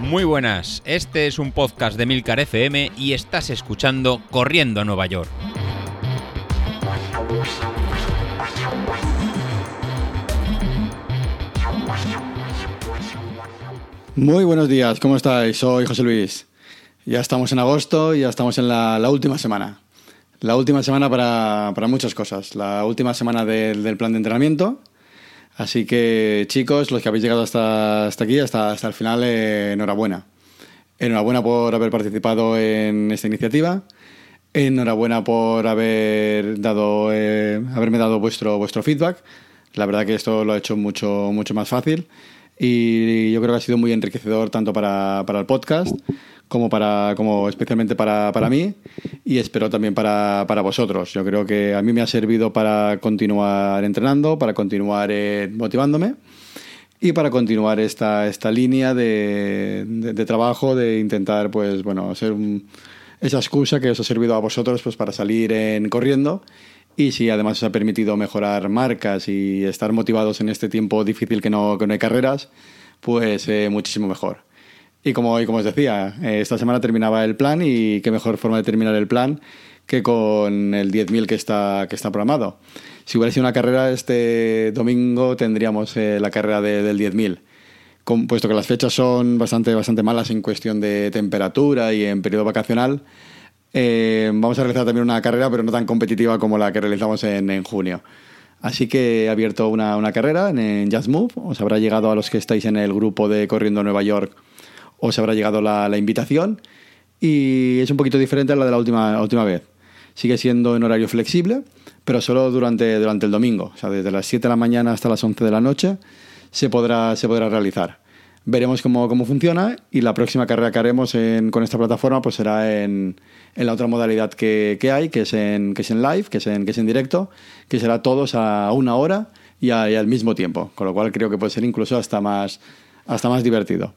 Muy buenas, este es un podcast de Milcar FM y estás escuchando Corriendo a Nueva York. Muy buenos días, ¿cómo estáis? Soy José Luis. Ya estamos en agosto y ya estamos en la, última semana. La última semana para, muchas cosas. La última semana del plan de entrenamiento, Así que chicos, los que habéis llegado hasta, hasta aquí, hasta, hasta el final, eh, enhorabuena. Enhorabuena por haber participado en esta iniciativa. Enhorabuena por haber dado, eh, haberme dado vuestro, vuestro feedback. La verdad que esto lo ha hecho mucho, mucho más fácil y yo creo que ha sido muy enriquecedor tanto para, para el podcast como para como especialmente para, para mí y espero también para, para, vosotros. Yo creo que a mí me ha servido para continuar entrenando, para continuar eh, motivándome y para continuar esta, esta línea de, de, trabajo de intentar pues bueno ser esa excusa que os ha servido a vosotros pues para salir en corriendo y si además os ha permitido mejorar marcas y estar motivados en este tiempo difícil que no, que no hay carreras, pues eh, muchísimo mejor. Y como, y como os decía, eh, esta semana terminaba el plan y qué mejor forma de terminar el plan que con el 10.000 que está, que está programado. Si hubiera sido una carrera este domingo tendríamos eh, la carrera del 10.000. Puesto que las fechas son bastante, bastante malas en cuestión de temperatura y en periodo vacacional, eh, vamos a realizar también una carrera, pero no tan competitiva como la que realizamos en, en junio. Así que he abierto una, una carrera en, en Just Move. Os habrá llegado a los que estáis en el grupo de Corriendo Nueva York os habrá llegado la, invitación y es un poquito diferente a la de la última, última vez. Sigue siendo en horario flexible, pero solo durante, durante el domingo. O sea, desde las 7 de la mañana hasta las 11 de la noche se podrá, se podrá realizar. Veremos cómo, cómo funciona y la próxima carrera que haremos con esta plataforma pues será en, en la otra modalidad que, que, hay, que es, en, que es en live, que es en, que es en directo, que será todos a una hora y, al mismo tiempo. Con lo cual creo que puede ser incluso hasta más, hasta más divertido.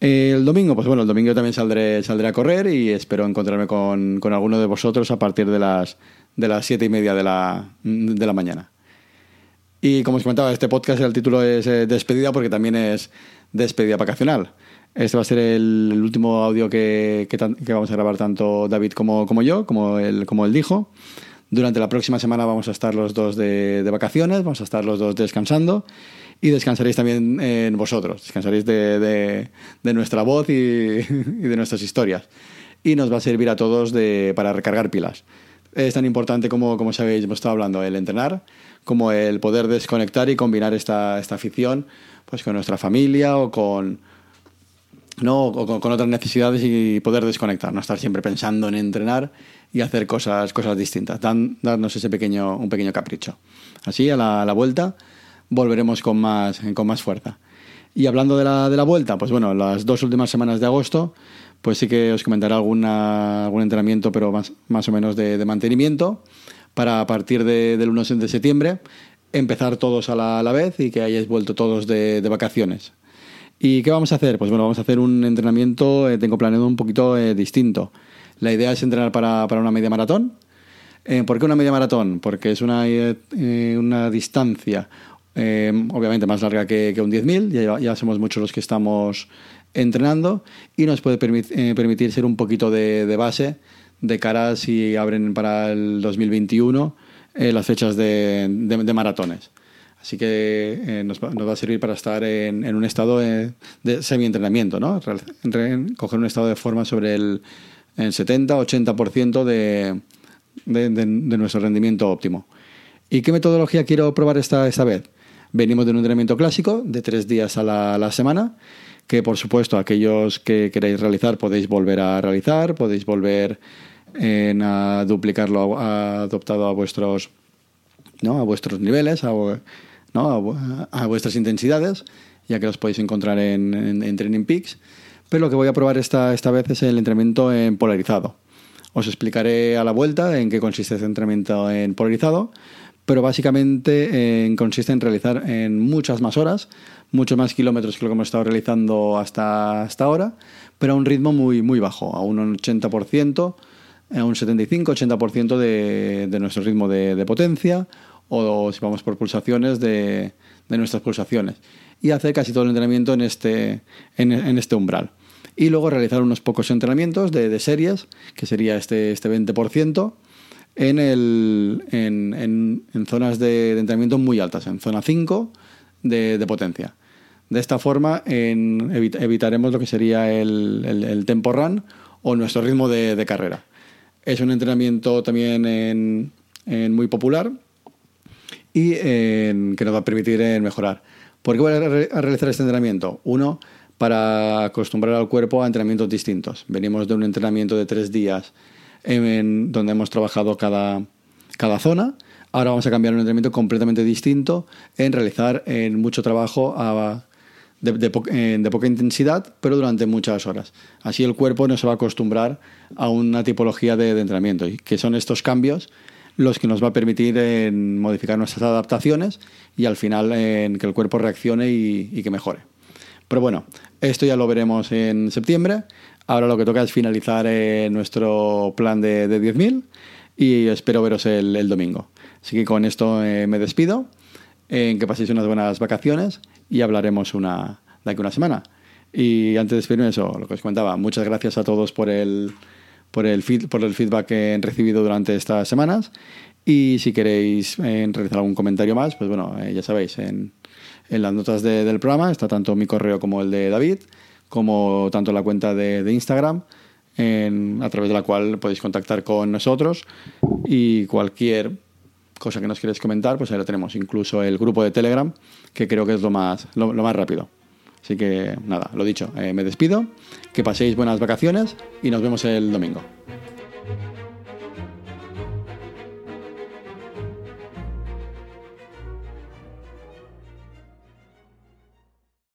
El domingo, pues bueno, el domingo también saldré, saldré a correr y espero encontrarme con, con alguno de vosotros a partir de las, de las siete y media de la, de la mañana. Y como os comentaba, este podcast, el título es eh, Despedida porque también es despedida vacacional. Este va a ser el, último audio que, que, vamos a grabar tanto David como, como yo, como él, como él dijo. Durante la próxima semana vamos a estar los dos de, de vacaciones, vamos a estar los dos descansando y descansaréis también en vosotros, descansaréis de, de, nuestra voz y, de nuestras historias. Y nos va a servir a todos de, para recargar pilas. Es tan importante como, como sabéis, hemos estado hablando, el entrenar, como el poder desconectar y combinar esta, esta afición pues, con nuestra familia o con, ¿no? O con, otras necesidades y poder desconectar, no estar siempre pensando en entrenar y hacer cosas, cosas distintas, Dan, darnos ese pequeño, un pequeño capricho. Así, a la, a la vuelta, volveremos con más, con más fuerza. Y hablando de la, de la vuelta, pues bueno, las dos últimas semanas de agosto, pues sí que os comentaré alguna, algún entrenamiento, pero más, más o menos de, mantenimiento, para a partir de, del 1 de septiembre empezar todos a la, a la vez y que hayáis vuelto todos de, de, vacaciones. ¿Y qué vamos a hacer? Pues bueno, vamos a hacer un entrenamiento, eh, tengo planeado un poquito eh, distinto. La idea es entrenar para, para una media maratón. Eh, ¿Por qué una media maratón? Porque es una, una distancia Em, obviamente más larga que, un 10.000, ya, ya somos muchos los que estamos entrenando y nos puede eh, permitir ser un poquito de, base de cara si abren para el 2021 eh, las fechas de, maratones. Así que eh, nos, va, a servir para estar en, un estado de semi-entrenamiento, ¿no? coger un estado de forma sobre el, 70-80% de, de, nuestro rendimiento óptimo. ¿Y qué metodología quiero probar esta, esta vez? Venimos de un entrenamiento clásico de tres días a la, semana, que por supuesto aquellos que queráis realizar podéis volver a realizar, podéis volver a duplicarlo adoptado a vuestros, ¿no? a vuestros niveles, a, ¿no? a, vuestras intensidades, ya que los podéis encontrar en, en, Training Peaks. Pero lo que voy a probar esta, esta vez es el entrenamiento en polarizado. Os explicaré a la vuelta en qué consiste este entrenamiento en polarizado, pero básicamente eh, consiste en realizar en muchas más horas, muchos más kilómetros que lo que hemos estado realizando hasta, hasta ahora, pero a un ritmo muy, muy bajo, a un 80%, a un 75-80% de, de nuestro ritmo de, potencia, o, si vamos por pulsaciones, de, de nuestras pulsaciones y hacer casi todo el entrenamiento en este, en, este umbral. Y luego realizar unos pocos entrenamientos de, series, que sería este, este 20%, en, el, en, en, zonas de, entrenamiento muy altas, en zona 5 de, potencia. De esta forma evitaremos lo que sería el, el, tempo run o nuestro ritmo de, carrera. Es un entrenamiento también muy popular y que nos va a permitir mejorar. ¿Por qué voy a, realizar este entrenamiento? Uno, para acostumbrar al cuerpo a entrenamientos distintos. Venimos de un entrenamiento de tres días en, donde hemos trabajado cada, cada zona. Ahora vamos a cambiar un entrenamiento completamente distinto en realizar en mucho trabajo de, de, poca intensidad, pero durante muchas horas. Así el cuerpo no se va a acostumbrar a una tipología de, entrenamiento, y que son estos cambios los que nos va a permitir en modificar nuestras adaptaciones y al final en que el cuerpo reaccione y que mejore. Pero bueno, esto ya lo veremos en septiembre. Ahora lo que toca es finalizar eh, nuestro plan de, 10.000 y espero veros el, domingo. Así que con esto eh, me despido, en que paséis unas buenas vacaciones y hablaremos una, de aquí una semana. Y antes de despedirme, eso, lo que os comentaba, muchas gracias a todos por el, por el, por el feedback que he recibido durante estas semanas. Y si queréis eh, realizar algún comentario más, pues bueno, ya sabéis, en, en las notas del programa está tanto mi correo como el de David como tanto la cuenta de, Instagram, a través de la cual podéis contactar con nosotros y cualquier cosa que nos quieres comentar, pues ahí lo tenemos. Incluso el grupo de Telegram, que creo que es lo más, lo, más rápido. Así que nada, lo dicho, eh, me despido, que paséis buenas vacaciones y nos vemos el domingo.